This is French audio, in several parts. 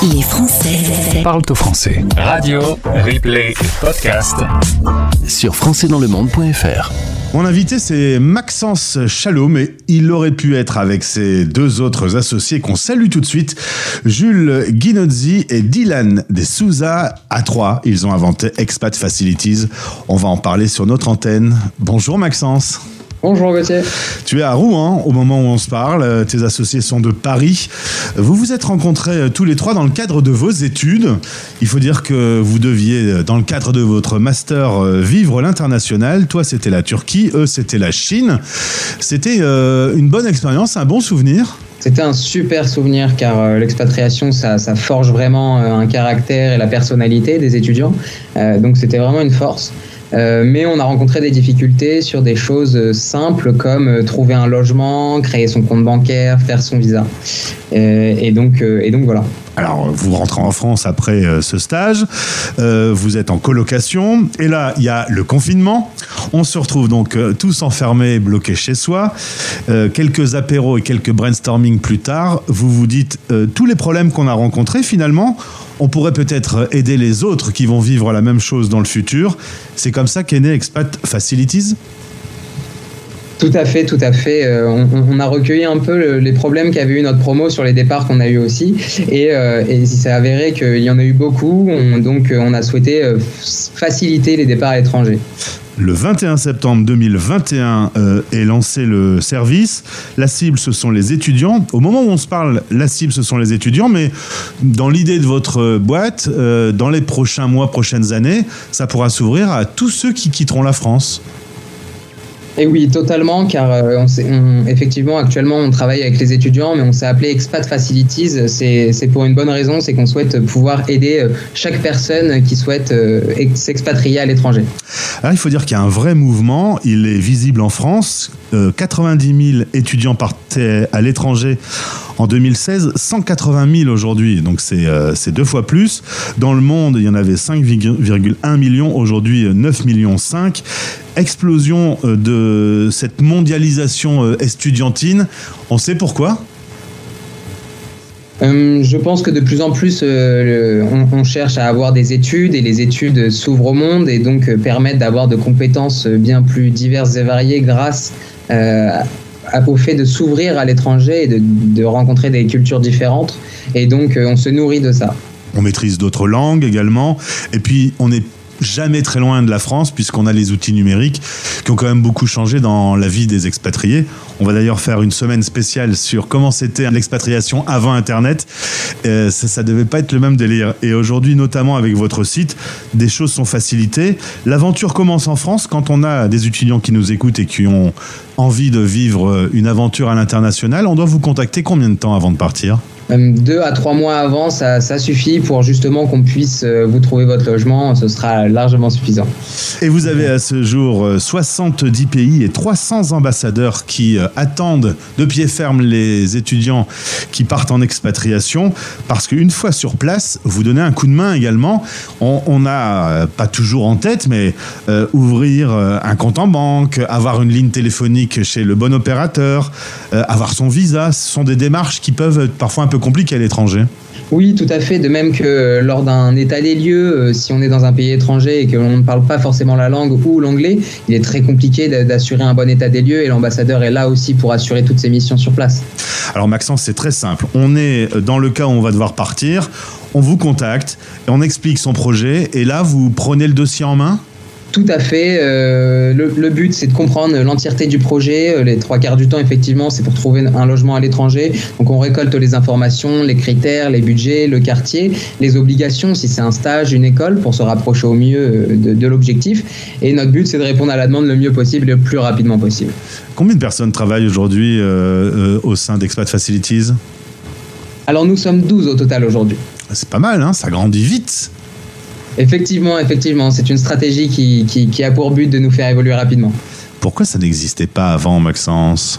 Les Français parlent au français. Radio, replay, podcast. Sur françaisdanslemonde.fr. Mon invité, c'est Maxence Chalot, mais il aurait pu être avec ses deux autres associés qu'on salue tout de suite, Jules Guinozzi et Dylan De Souza. À trois, ils ont inventé Expat Facilities. On va en parler sur notre antenne. Bonjour Maxence. Bonjour Gauthier. Tu es à Rouen au moment où on se parle. Euh, tes associés sont de Paris. Vous vous êtes rencontrés euh, tous les trois dans le cadre de vos études. Il faut dire que vous deviez, euh, dans le cadre de votre master, vivre l'international. Toi, c'était la Turquie. Eux, c'était la Chine. C'était une bonne expérience, un bon souvenir? C'était un super souvenir car l'expatriation, ça, forge vraiment un caractère et la personnalité des étudiants. donc c'était vraiment une force. Euh, mais on a rencontré des difficultés sur des choses euh, simples comme euh, trouver un logement, créer son compte bancaire, faire son visa. et, donc, et donc voilà. Alors, vous rentrez en France après ce stage, vous êtes en colocation, et là, il y a le confinement. On se retrouve donc tous enfermés, bloqués chez soi. quelques apéros et quelques brainstorming plus tard, vous vous dites tous les problèmes qu'on a rencontrés, finalement, on pourrait peut-être aider les autres qui vont vivre la même chose dans le futur. C'est comme ça qu'est né Expat Facilities tout à fait, tout à fait. Euh, on, a recueilli un peu les problèmes qu'avait eu notre promo sur les départs qu'on a eu aussi, et, euh, il s'est avéré qu'il y en a eu beaucoup. donc, on a souhaité euh, faciliter les départs à l'étranger. Le 21 septembre 2021 est lancé le service. La cible, ce sont les étudiants. Au moment où on se parle, la cible, ce sont les étudiants, mais dans l'idée de votre boîte, dans les prochains mois, prochaines années, ça pourra s'ouvrir à tous ceux qui quitteront la France. Et oui, totalement, car euh, effectivement, actuellement, on travaille avec les étudiants, mais on s'est appelé Expat Facilities. C'est pour une bonne raison, c'est qu'on souhaite pouvoir aider euh, chaque personne qui souhaite euh, s'expatrier à l'étranger. Alors, il faut dire qu'il y a un vrai mouvement. Il est visible en France. 90 000 étudiants partaient à l'étranger en 2016, 180 000 aujourd'hui, donc c'est deux fois plus. Dans le monde, il y en avait 5,1 millions, aujourd'hui 9 millions 5 explosion euh, cette mondialisation euh, estudiantine. On sait pourquoi? Euh, je pense que de plus en plus, on, cherche à avoir des études et les études s'ouvrent au monde et donc permettent d'avoir de compétences bien plus diverses et variées grâce au fait de s'ouvrir à l'étranger et de, de, rencontrer des cultures différentes. Et donc, on se nourrit de ça. On maîtrise d'autres langues également. Et puis, on est jamais très loin de la France, puisqu'on a les outils numériques qui ont quand même beaucoup changé dans la vie des expatriés. On va d'ailleurs faire une semaine spéciale sur comment c'était l'expatriation avant Internet. Euh, ça, ne devait pas être le même délire. Et aujourd'hui, notamment avec votre site, des choses sont facilitées. L'aventure commence en France quand on a des étudiants qui nous écoutent et qui ont envie de vivre une aventure à l'international. On doit vous contacter combien de temps avant de partir? Deux à trois mois avant, ça, suffit pour justement qu'on puisse euh, vous trouver votre logement. Ce sera largement suffisant. Et vous avez à ce jour 70 euh, pays et 300 ambassadeurs qui euh, attendent de pied ferme les étudiants qui partent en expatriation. Parce qu'une fois sur place, vous donnez un coup de main également. On n'a pas toujours en tête, mais ouvrir un compte en banque, avoir une ligne téléphonique chez le bon opérateur, avoir son visa, ce sont des démarches qui peuvent être parfois un peu compliqué à l'étranger. Oui, tout à fait. De même que lors d'un état des lieux, euh, si on est dans un pays étranger et que l'on ne parle pas forcément la langue ou l'anglais, il est très compliqué d'assurer un bon état des lieux et l'ambassadeur est là aussi pour assurer toutes ses missions sur place. Alors Maxence, c'est très simple. On est dans le cas où on va devoir partir, on vous contacte, on explique son projet et là, vous prenez le dossier en main? Tout à fait. Euh, le, but, c'est de comprendre l'entièreté du projet. Euh, les trois quarts du temps, effectivement, c'est pour trouver un logement à l'étranger. Donc, on récolte les informations, les critères, les budgets, le quartier, les obligations, si c'est un stage, une école, pour se rapprocher au mieux euh, de, l'objectif. Et notre but, c'est de répondre à la demande le mieux possible et le plus rapidement possible. Combien de personnes travaillent aujourd'hui au sein d'Expat Facilities? Alors, nous sommes 12 au total aujourd'hui. C'est pas mal, hein ça grandit vite. Effectivement, effectivement, c'est une stratégie qui, qui, a pour but de nous faire évoluer rapidement. Pourquoi ça n'existait pas avant, Maxence?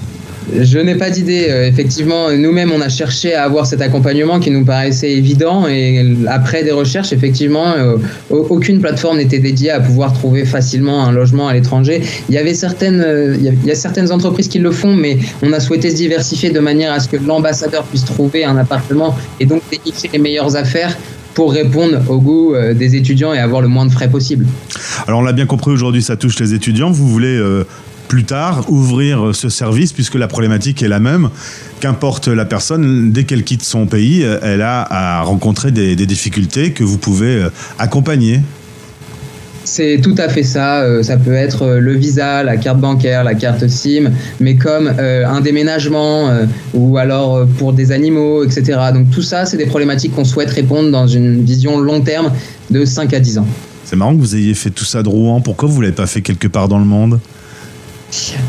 Je n'ai pas d'idée. Euh, effectivement, nous-mêmes, on a cherché à avoir cet accompagnement qui nous paraissait évident. Et après des recherches, effectivement, euh, aucune plateforme n'était dédiée à pouvoir trouver facilement un logement à l'étranger. Il y avait certaines, euh, il y a certaines entreprises qui le font, mais on a souhaité se diversifier de manière à ce que l'ambassadeur puisse trouver un appartement et donc dénicher les meilleures affaires pour répondre au goût des étudiants et avoir le moins de frais possible. Alors on l'a bien compris aujourd'hui, ça touche les étudiants. Vous voulez plus tard ouvrir ce service puisque la problématique est la même. Qu'importe la personne, dès qu'elle quitte son pays, elle a à rencontrer des, difficultés que vous pouvez euh, accompagner. C'est tout à fait ça. Euh, ça peut être euh, le visa, la carte bancaire, la carte SIM, mais comme un déménagement ou alors pour des animaux, etc. Donc tout ça, c'est des problématiques qu'on souhaite répondre dans une vision long terme de 5 à 10 ans. C'est marrant que vous ayez fait tout ça de Rouen. Pourquoi vous ne l'avez pas fait quelque part dans le monde?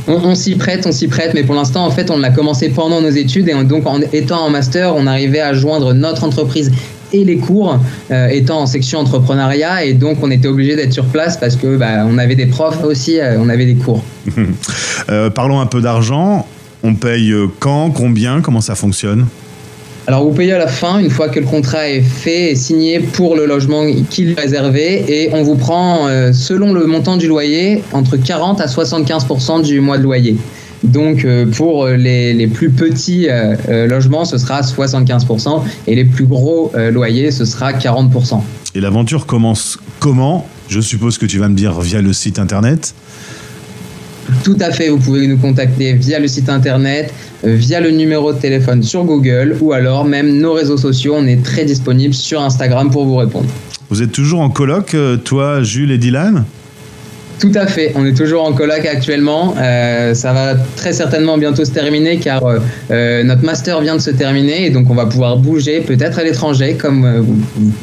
On, s'y prête, on s'y prête, mais pour l'instant, en fait, on l'a commencé pendant nos études et donc en étant en master, on arrivait à joindre notre entreprise et les cours euh, étant en section entrepreneuriat et donc on était obligé d'être sur place parce que bah, on avait des profs aussi, euh, on avait des cours. Euh, parlons un peu d'argent. On paye quand, combien, comment ça fonctionne? Alors vous payez à la fin, une fois que le contrat est fait et signé pour le logement qu'il est réservé, et on vous prend, selon le montant du loyer, entre 40 à 75% du mois de loyer. Donc euh, pour les, plus petits euh, logements, ce sera 75% et les plus gros loyers, ce sera 40%. Et l'aventure commence comment? Je suppose que tu vas me dire via le site internet. Tout à fait, vous pouvez nous contacter via le site internet, via le numéro de téléphone sur Google ou alors même nos réseaux sociaux. On est très disponible sur Instagram pour vous répondre. Vous êtes toujours en colloque, euh, toi, Jules et Dylan? Tout à fait. On est toujours en coloc actuellement. Euh, ça va très certainement bientôt se terminer car euh, euh, notre master vient de se terminer et donc on va pouvoir bouger peut-être à l'étranger comme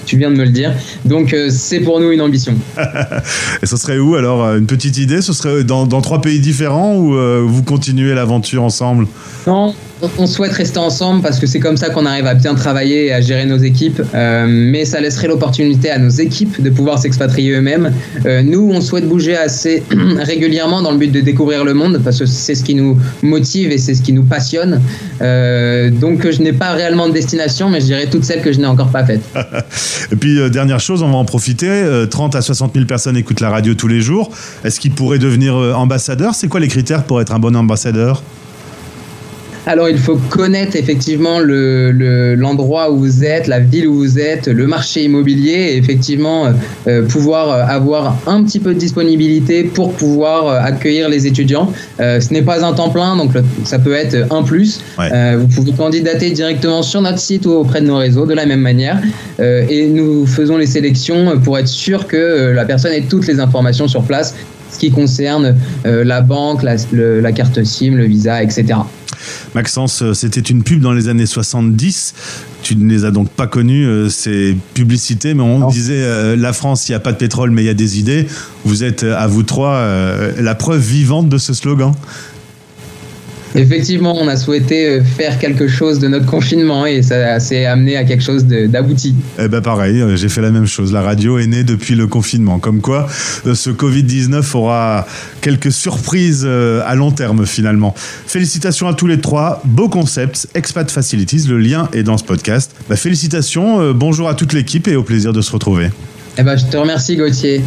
tu viens de me le dire. Donc c'est pour nous une ambition. et ce serait où alors Une petite idée? Ce serait dans, dans trois pays différents ou vous continuez l'aventure ensemble? Non, on souhaite rester ensemble parce que c'est comme ça qu'on arrive à bien travailler et à gérer nos équipes, euh, mais ça laisserait l'opportunité à nos équipes de pouvoir s'expatrier eux-mêmes. Euh, nous, on souhaite bouger assez régulièrement dans le but de découvrir le monde parce que c'est ce qui nous motive et c'est ce qui nous passionne. Euh, donc, je n'ai pas réellement de destination, mais je dirais toutes celles que je n'ai encore pas faites. et puis, dernière chose, on va en profiter. 30 à 60 000 personnes écoutent la radio tous les jours. Est-ce qu'ils pourraient devenir ambassadeurs? C'est quoi les critères pour être un bon ambassadeur? Alors, il faut connaître effectivement l'endroit où vous êtes, la ville où vous êtes, le marché immobilier et effectivement euh, euh, pouvoir euh, avoir un petit peu de disponibilité pour pouvoir accueillir les étudiants. ce n'est pas un temps plein, donc ça peut être un plus. vous pouvez candidater directement sur notre site ou auprès de nos réseaux de la même manière. et nous faisons les sélections pour être sûr que la personne ait toutes les informations sur place, ce qui concerne la banque, la, la carte SIM, le visa, etc. Maxence, euh, c'était une pub dans les années 70. Tu ne les as donc pas connues, euh, ces publicités, mais on disait euh, la France, il n'y a pas de pétrole, mais il y a des idées. Vous êtes, à vous trois, la preuve vivante de ce slogan. Effectivement, on a souhaité euh, faire quelque chose de notre confinement et ça s'est amené à quelque chose d'abouti. Eh ben pareil, euh, j'ai fait la même chose. La radio est née depuis le confinement. Comme quoi, euh, ce Covid-19 aura quelques surprises à long terme finalement. Félicitations à tous les trois. Beau concept, Expat Facilities. Le lien est dans ce podcast. Bah, félicitations, bonjour à toute l'équipe et au plaisir de se retrouver. Eh ben, je te remercie Gauthier.